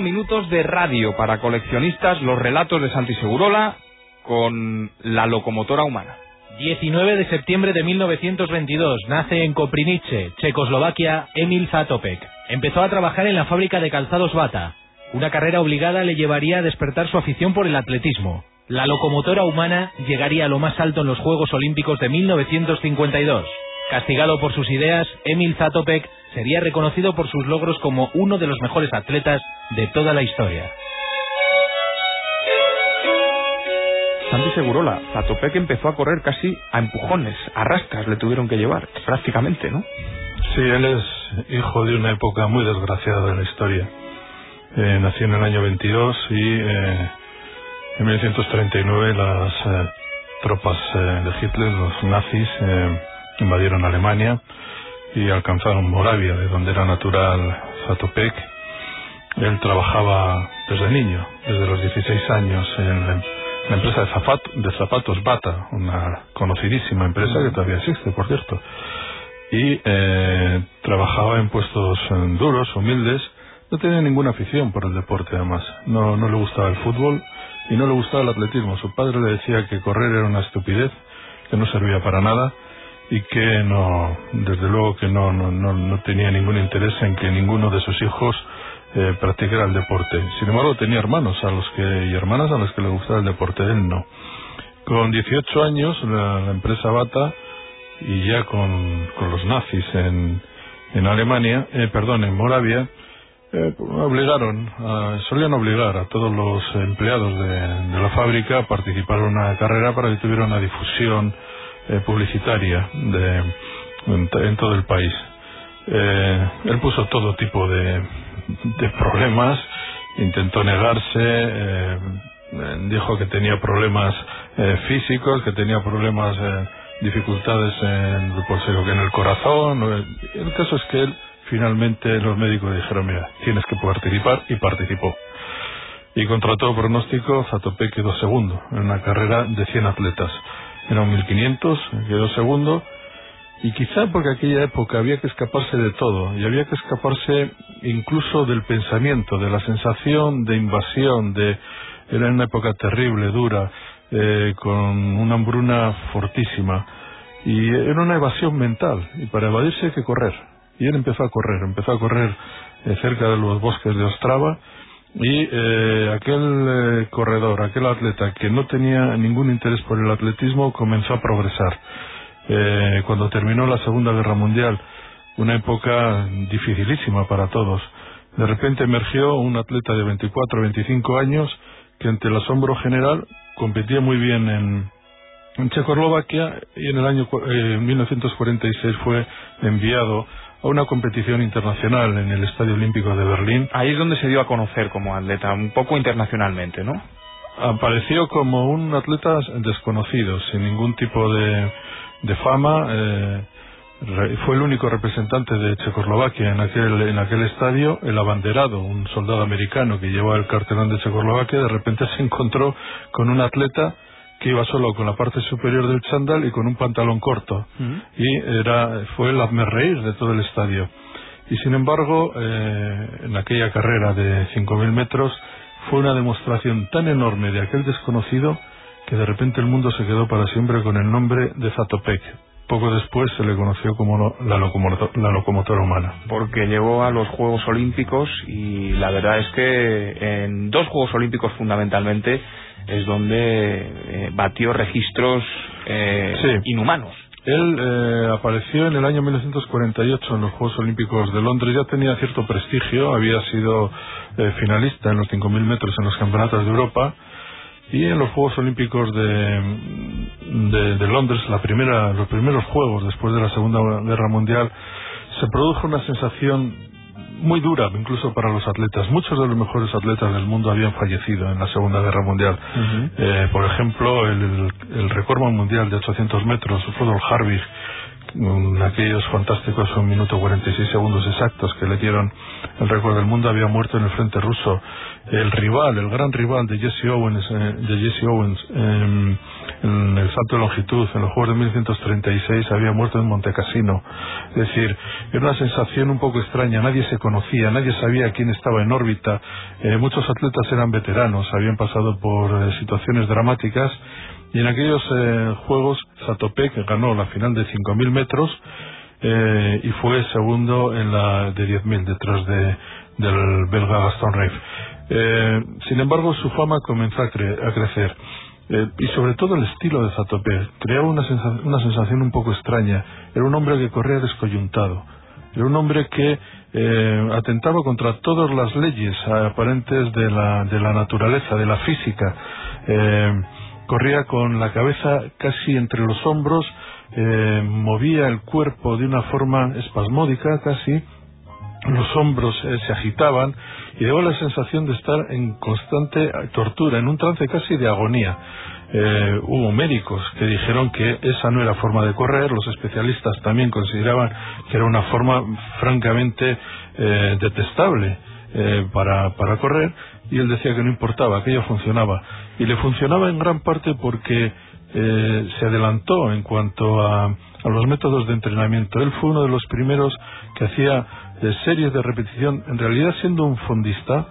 minutos de radio para coleccionistas, los relatos de Santi Segurola con la locomotora humana. 19 de septiembre de 1922 nace en Koprinice, Checoslovaquia, Emil Zatopek. Empezó a trabajar en la fábrica de calzados Bata. Una carrera obligada le llevaría a despertar su afición por el atletismo. La locomotora humana llegaría a lo más alto en los Juegos Olímpicos de 1952. Castigado por sus ideas, Emil Zatopek sería reconocido por sus logros como uno de los mejores atletas de toda la historia. Santi Segurola, Zatopek empezó a correr casi a empujones, a rastras le tuvieron que llevar, prácticamente, ¿no? Sí, él es hijo de una época muy desgraciada de la historia. Eh, nació en el año 22 y eh, en 1939 las eh, tropas eh, de Hitler, los nazis, eh, invadieron Alemania y alcanzaron Moravia, de donde era natural Zatopek. Él trabajaba desde niño, desde los 16 años, en la empresa de, de zapatos Bata, una conocidísima empresa que todavía existe, por cierto. Y eh, trabajaba en puestos eh, duros, humildes. No tenía ninguna afición por el deporte, además. No, no le gustaba el fútbol y no le gustaba el atletismo. Su padre le decía que correr era una estupidez, que no servía para nada y que no, desde luego que no, no, no, no tenía ningún interés en que ninguno de sus hijos eh, practicara el deporte. Sin embargo, tenía hermanos a los que, y hermanas a los que le gustaba el deporte, él no. Con 18 años, la, la empresa Bata, y ya con, con los nazis en, en Alemania, eh, perdón, en Moravia, eh, obligaron, a, solían obligar a todos los empleados de, de la fábrica a participar en una carrera para que tuviera una difusión eh, publicitaria de, en, todo el país. Eh, él puso todo tipo de, de problemas, intentó negarse, eh, dijo que tenía problemas eh, físicos, que tenía problemas, eh, dificultades en, pues, en el corazón. El caso es que él finalmente los médicos dijeron, mira, tienes que participar y participó. Y contra todo pronóstico, Zatopek quedó segundo en una carrera de 100 atletas. Era un 1500, quedó segundo. Y quizá porque aquella época había que escaparse de todo, y había que escaparse incluso del pensamiento, de la sensación de invasión, de era una época terrible, dura, eh, con una hambruna fortísima, y era una evasión mental, y para evadirse hay que correr. Y él empezó a correr, empezó a correr eh, cerca de los bosques de Ostrava, y eh, aquel eh, corredor, aquel atleta que no tenía ningún interés por el atletismo comenzó a progresar. Eh, cuando terminó la Segunda Guerra Mundial, una época dificilísima para todos, de repente emergió un atleta de 24 o 25 años que ante el asombro general competía muy bien en, en Checoslovaquia y en el año eh, 1946 fue enviado a una competición internacional en el Estadio Olímpico de Berlín. Ahí es donde se dio a conocer como atleta, un poco internacionalmente, ¿no? Apareció como un atleta desconocido, sin ningún tipo de, de fama. Eh, fue el único representante de Checoslovaquia en aquel, en aquel estadio, el abanderado, un soldado americano que llevaba el cartelón de Checoslovaquia, de repente se encontró con un atleta que iba solo con la parte superior del chándal y con un pantalón corto. Uh -huh. Y era, fue el reír de todo el estadio. Y sin embargo, eh, en aquella carrera de 5.000 metros, fue una demostración tan enorme de aquel desconocido que de repente el mundo se quedó para siempre con el nombre de Zatopek. Poco después se le conoció como la, locomotor, la locomotora humana. Porque llegó a los Juegos Olímpicos y la verdad es que en dos Juegos Olímpicos fundamentalmente es donde eh, batió registros eh, sí. inhumanos. Él eh, apareció en el año 1948 en los Juegos Olímpicos de Londres, ya tenía cierto prestigio, había sido eh, finalista en los 5.000 metros en los campeonatos de Europa y en los Juegos Olímpicos de, de, de Londres, la primera, los primeros Juegos después de la Segunda Guerra Mundial, se produjo una sensación muy dura incluso para los atletas. Muchos de los mejores atletas del mundo habían fallecido en la Segunda Guerra Mundial. Uh -huh. eh, por ejemplo, el, el récord mundial de 800 metros, Rudolf Harvig, en aquellos fantásticos un minuto 46 segundos exactos que le dieron el récord del mundo, había muerto en el frente ruso. El rival, el gran rival de Jesse Owens, eh, de Jesse Owens eh, en el salto de longitud, en los Juegos de 1936 había muerto en Montecassino. Es decir, era una sensación un poco extraña, nadie se conocía, nadie sabía quién estaba en órbita, eh, muchos atletas eran veteranos, habían pasado por eh, situaciones dramáticas y en aquellos eh, Juegos Zatopek ganó la final de 5.000 metros y fue segundo en la de 10.000 detrás de, del belga Gaston Reif. sin embargo, su fama comenzó a crecer. Eh, y sobre todo el estilo de Zatopé creaba una sensación, una sensación un poco extraña. Era un hombre que corría descoyuntado. Era un hombre que eh, atentaba contra todas las leyes aparentes de la, de la naturaleza, de la física. Eh, corría con la cabeza casi entre los hombros, movía el cuerpo de una forma espasmódica casi, los hombros se agitaban y daba la sensación de estar en constante tortura, en un trance casi de agonía. Eh, hubo médicos que dijeron que esa no era forma de correr, los especialistas también consideraban que era una forma francamente eh, detestable eh, para, para correr y él decía que no importaba, aquello funcionaba. Y le funcionaba en gran parte porque se adelantó en cuanto a, a los métodos de entrenamiento. Él fue uno de los primeros que hacía de series de repetición, en realidad siendo un fondista,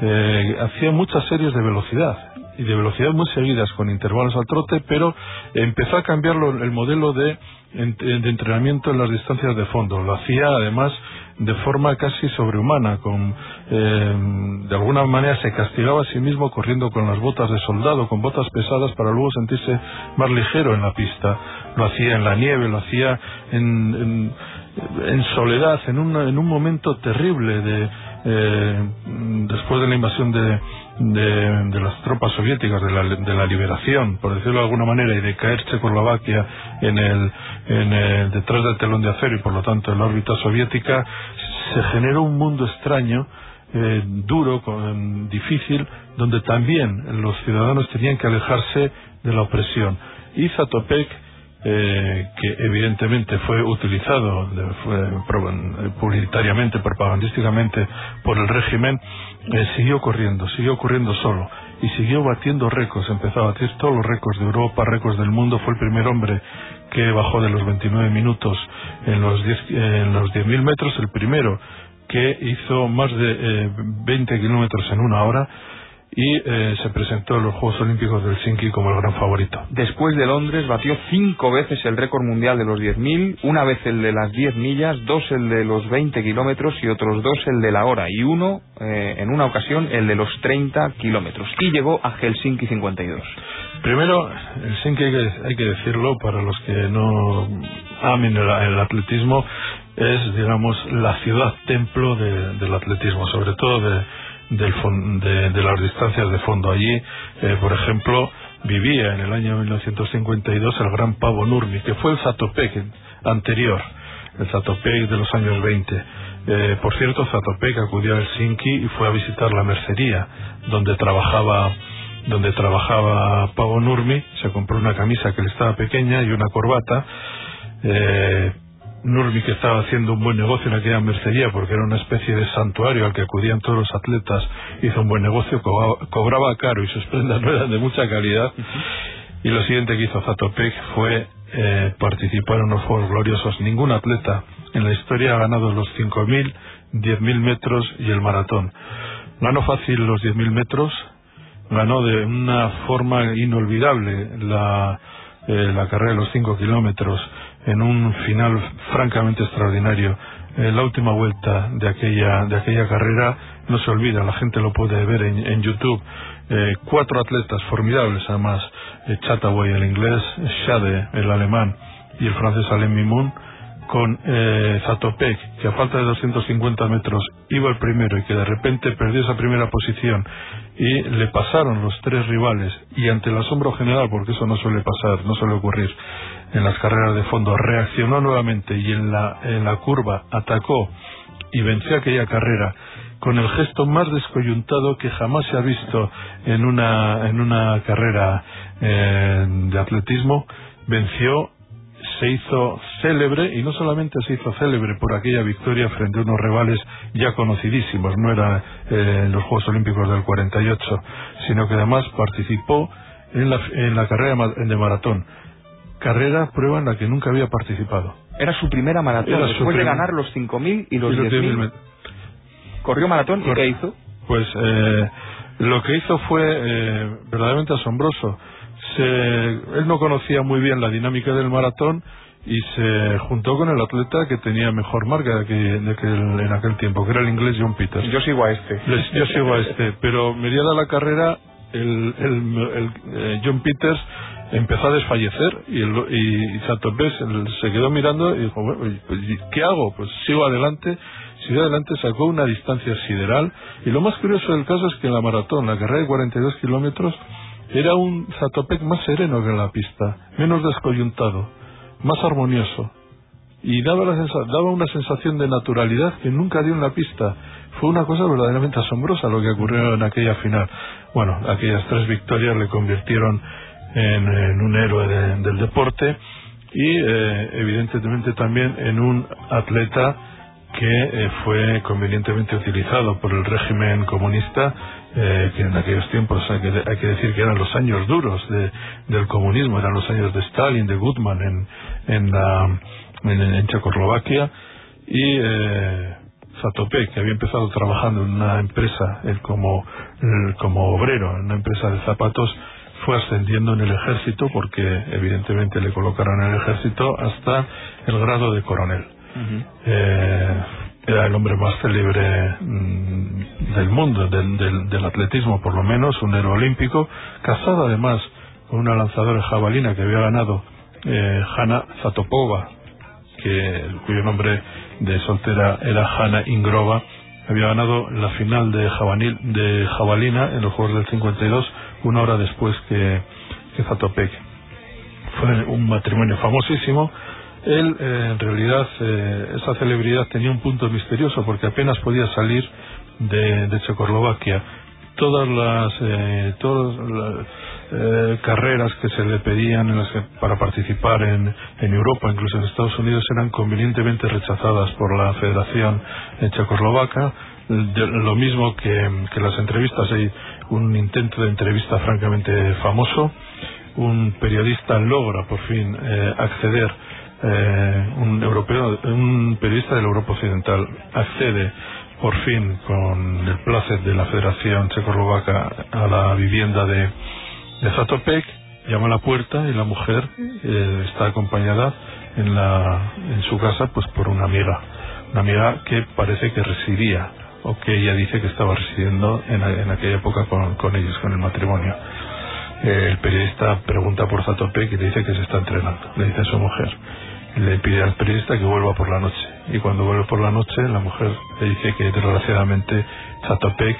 eh, hacía muchas series de velocidad y de velocidad muy seguidas con intervalos al trote, pero empezó a cambiar el modelo de, de, entrenamiento en las distancias de fondo. Lo hacía además de forma casi sobrehumana, con, eh, de alguna manera se castigaba a sí mismo corriendo con las botas de soldado, con botas pesadas para luego sentirse más ligero en la pista. Lo hacía en la nieve, lo hacía en en soledad, en un, en un momento terrible de, eh, después de la invasión de, de, las tropas soviéticas, de la, de la liberación, por decirlo de alguna manera, y de caer Checoslovaquia en el, en el, detrás del telón de acero y por lo tanto en la órbita soviética, se generó un mundo extraño, eh, duro, con, difícil, donde también los ciudadanos tenían que alejarse de la opresión. Y Zatopek eh, que evidentemente fue utilizado fue, publicitariamente, propagandísticamente por el régimen, eh, siguió corriendo, siguió corriendo solo y siguió batiendo récords, empezó a batir todos los récords de Europa, récords del mundo, fue el primer hombre que bajó de los 29 minutos en los 10 en los 10.000 metros, el primero que hizo más de eh, 20 kilómetros en una hora y eh, se presentó en los Juegos Olímpicos del Helsinki como el gran favorito. Después de Londres batió cinco veces el récord mundial de los 10.000, una vez el de las 10 millas, dos el de los 20 kilómetros y otros dos el de la hora y uno, eh, en una ocasión, el de los 30 kilómetros. Y llegó a Helsinki 52. Primero, Helsinki hay que, hay que decirlo para los que no amen el, atletismo, es, digamos, la ciudad templo del atletismo, sobre todo de del de, las distancias de fondo. Allí, eh, por ejemplo, vivía en el año 1952 el gran pavo Nurmi, que fue el Zatopek anterior, el Zatopek de los años 20. Eh, por cierto, Zatopek acudió a Helsinki y fue a visitar la mercería donde trabajaba donde trabajaba Pavo Nurmi, se compró una camisa que le estaba pequeña y una corbata. Eh, Nurmi que estaba haciendo un buen negocio en aquella mercería porque era una especie de santuario al que acudían todos los atletas, hizo un buen negocio, cobraba, caro y sus prendas no eran de mucha calidad. Y lo siguiente que hizo Zatopek fue eh, participar en unos Juegos Gloriosos. Ningún atleta en la historia ha ganado los 5.000, 10.000 metros y el maratón. Ganó fácil los 10.000 metros, ganó de una forma inolvidable la, eh, la carrera de los 5 kilómetros en un final francamente extraordinario. Eh, la última vuelta de aquella, de aquella carrera no se olvida, la gente lo puede ver en, YouTube. Eh, cuatro atletas formidables, además, eh, Chataway el inglés, Shade el alemán y el francés Alain Mimoun, con eh, Zatopek, que a falta de 250 metros iba el primero y que de repente perdió esa primera posición y le pasaron los tres rivales y ante el asombro general, porque eso no suele pasar, no suele ocurrir en las carreras de fondo, reaccionó nuevamente y en la, en la curva atacó y venció aquella carrera con el gesto más descoyuntado que jamás se ha visto en una, en una carrera eh, de atletismo, venció se hizo célebre y no solamente se hizo célebre por aquella victoria frente a unos rivales ya conocidísimos, no era eh, en los Juegos Olímpicos del 48, sino que además participó en la, en la carrera de maratón. Carrera, prueba en la que nunca había participado. Era su primera maratón, después de ganar los 5.000 y los, 10.000. Corrió maratón y ¿qué hizo? Pues eh, lo que hizo fue eh, verdaderamente asombroso. Se, él no conocía muy bien la dinámica del maratón y se juntó con el atleta que tenía mejor marca de, que, en aquel tiempo, que era el inglés John Peters. Yo sigo a este. yo sigo a este, pero mediada la carrera, el, el, eh, John Peters empezó a desfallecer y, el, y, se quedó mirando y dijo, bueno, pues, ¿qué hago? Pues sigo adelante. Sigo adelante, sacó una distancia sideral y lo más curioso del caso es que en la maratón, la carrera de 42 kilómetros, era un Zatopek más sereno que en la pista, menos descoyuntado más armonioso y daba, daba una sensación de naturalidad que nunca dio en la pista. Fue una cosa verdaderamente asombrosa lo que ocurrió en aquella final. Bueno, aquellas tres victorias le convirtieron en, un héroe del deporte y eh, evidentemente también en un atleta que eh, fue convenientemente utilizado por el régimen comunista eh, que en aquellos tiempos hay que, hay que, decir que eran los años duros de, del comunismo, eran los años de Stalin, de Gutman en, en, la, en, Checoslovaquia y eh, Zatopek, que había empezado trabajando en una empresa él como, como obrero, en una empresa de zapatos, fue ascendiendo en el ejército porque evidentemente le colocaron en el ejército hasta el grado de coronel. Eh, era el hombre más célebre mm, del mundo, del, del, atletismo por lo menos, un héroe olímpico, casado además con una lanzadora jabalina que había ganado eh, Hanna Zatopova, que, cuyo nombre de soltera era Hanna Ingrova, había ganado la final de, jabalina, de jabalina en los Juegos del 52, una hora después que Zatopek. Fue un matrimonio famosísimo él, eh, en realidad, eh, esa celebridad tenía un punto misterioso porque apenas podía salir de, de Checoslovaquia. Todas las, eh, todas las carreras que se le pedían en las para participar en, Europa, incluso en Estados Unidos, eran convenientemente rechazadas por la Federación Checoslovaca. lo mismo que, que las entrevistas, hay un intento de entrevista francamente famoso. Un periodista logra por fin acceder eh, un europeo, un periodista de la Europa Occidental accede por fin con el placer de la Federación Checoslovaca a la vivienda de, de Zatopek, llama a la puerta y la mujer eh, está acompañada en, la, en su casa pues por una amiga, una amiga que parece que residía o que ella dice que estaba residiendo en, en aquella época con, con ellos, con el matrimonio. Eh, el periodista pregunta por Zatopek y le dice que se está entrenando, le dice a su mujer le pide al periodista que vuelva por la noche. Y cuando vuelve por la noche, la mujer le dice que desgraciadamente Zatopek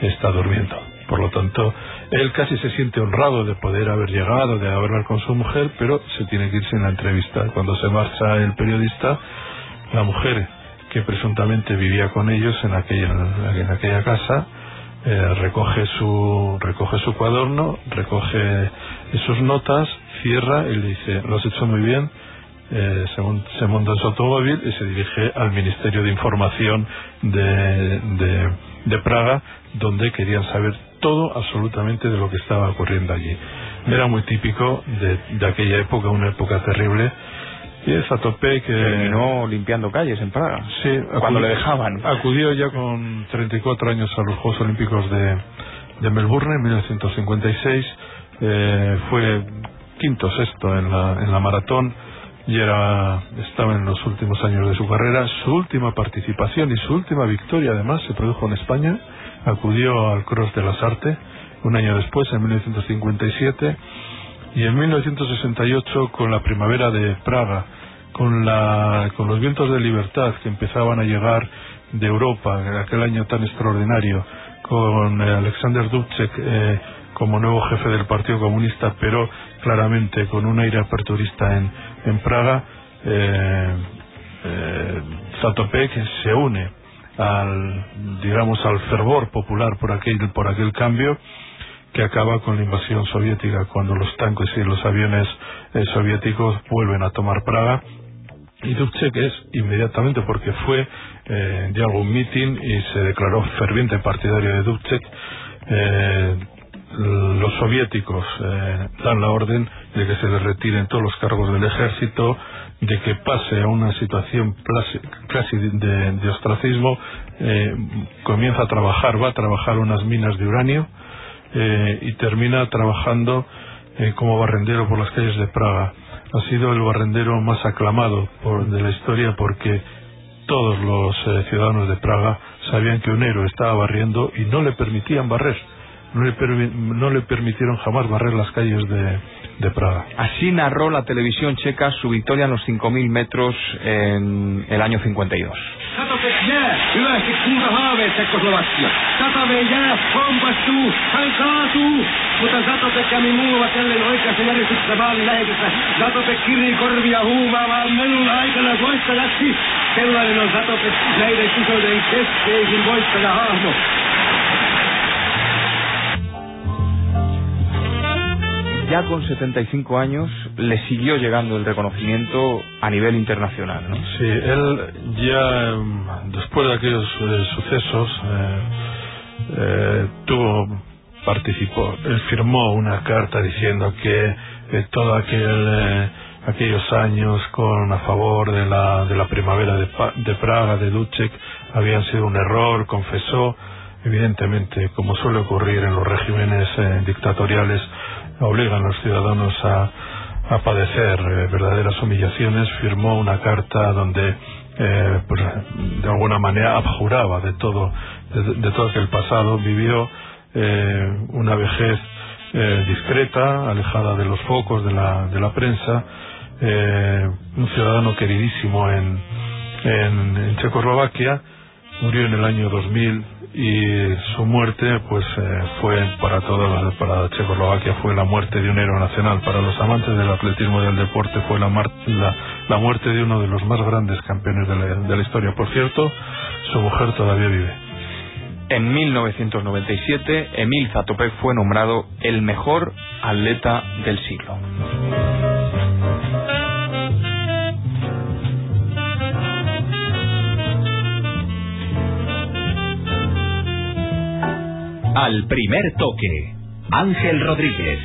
está durmiendo. Por lo tanto, él casi se siente honrado de poder haber llegado, de hablar con su mujer, pero se tiene que ir sin la entrevista. Cuando se marcha el periodista, la mujer que presuntamente vivía con ellos en en aquella casa, eh, recoge su recoge su cuaderno, recoge sus notas, cierra y le dice, lo has hecho muy bien, eh, se, monta en su automóvil y se dirige al Ministerio de Información de, de, Praga, donde querían saber todo absolutamente de lo que estaba ocurriendo allí. Era muy típico de, de aquella época, una época terrible. Y esa tope que... Terminó limpiando calles en Praga. Sí, cuando le dejaban. Acudió ya con 34 años a los Juegos Olímpicos de, de Melbourne en 1956. Eh, fue quinto sexto en la, en la maratón y era, estaba en los últimos años de su carrera. Su última participación y su última victoria, además, se produjo en España. Acudió al Cross de las Artes un año después, en 1957, y en 1968, con la primavera de Praga, con, la, con los vientos de libertad que empezaban a llegar de Europa, aquel año tan extraordinario, con Alexander Dubček eh, como nuevo jefe del Partido Comunista, pero claramente con un aire aperturista en, en Praga, eh, eh, se une al, digamos, al fervor popular por aquel, por aquel cambio que acaba con la invasión soviética cuando los tanques y los aviones eh, soviéticos vuelven a tomar Praga. Y Dubček es inmediatamente porque fue eh, dio algún meeting y se declaró ferviente partidario de Dubček eh, los soviéticos eh, dan la orden de que se le retiren todos los cargos del ejército, de que pase a una situación casi de, ostracismo, eh, comienza a trabajar, va a trabajar unas minas de uranio eh, y termina trabajando como barrendero por las calles de Praga. Ha sido el barrendero más aclamado de la historia porque todos los ciudadanos de Praga sabían que un héroe estaba barriendo y no le permitían barrer no le, no le permitieron jamás barrer las calles de, de Praga. Así narró la televisión checa su victoria en los 5.000 metros en el año 52. Hyvästi kuinka haaveet Tsekkoslovakia. Satave jää, kompastuu, hän kaatuu. Mutta Satopek kävi muuvat jälleen oikeassa järjestyksessä maalin lähetyssä. Satopek kirii korvia huumaavaan melun aikana voittajaksi. Sellainen on Satopek näiden kisoiden keskeisin voittajahahmo. Ya con 75 años le siguió llegando el reconocimiento a nivel internacional, ¿no? Sí, él ya después de aquellos eh, sucesos eh, eh, tuvo participó, él firmó una carta diciendo que todo aquel aquellos años con a favor de la de la primavera de, de Praga de Ducek habían sido un error, confesó evidentemente como suele ocurrir en los regímenes dictatoriales obligan a los ciudadanos a, a padecer eh, verdaderas humillaciones, firmó una carta donde eh, pues, de alguna manera abjuraba de todo, de, todo aquel pasado, vivió eh, una vejez discreta, alejada de los focos de la, de la prensa, un ciudadano queridísimo en, en Checoslovaquia, murió en el año 2000 y su muerte pues eh, fue para toda para Checoslovaquia fue la muerte de un héroe nacional. Para los amantes del atletismo y del deporte fue la, la, muerte de uno de los más grandes campeones de la, de la historia. Por cierto su mujer todavía vive. En 1997 Emil Zatopek fue nombrado el mejor atleta del siglo Al primer toque, Ángel Rodríguez.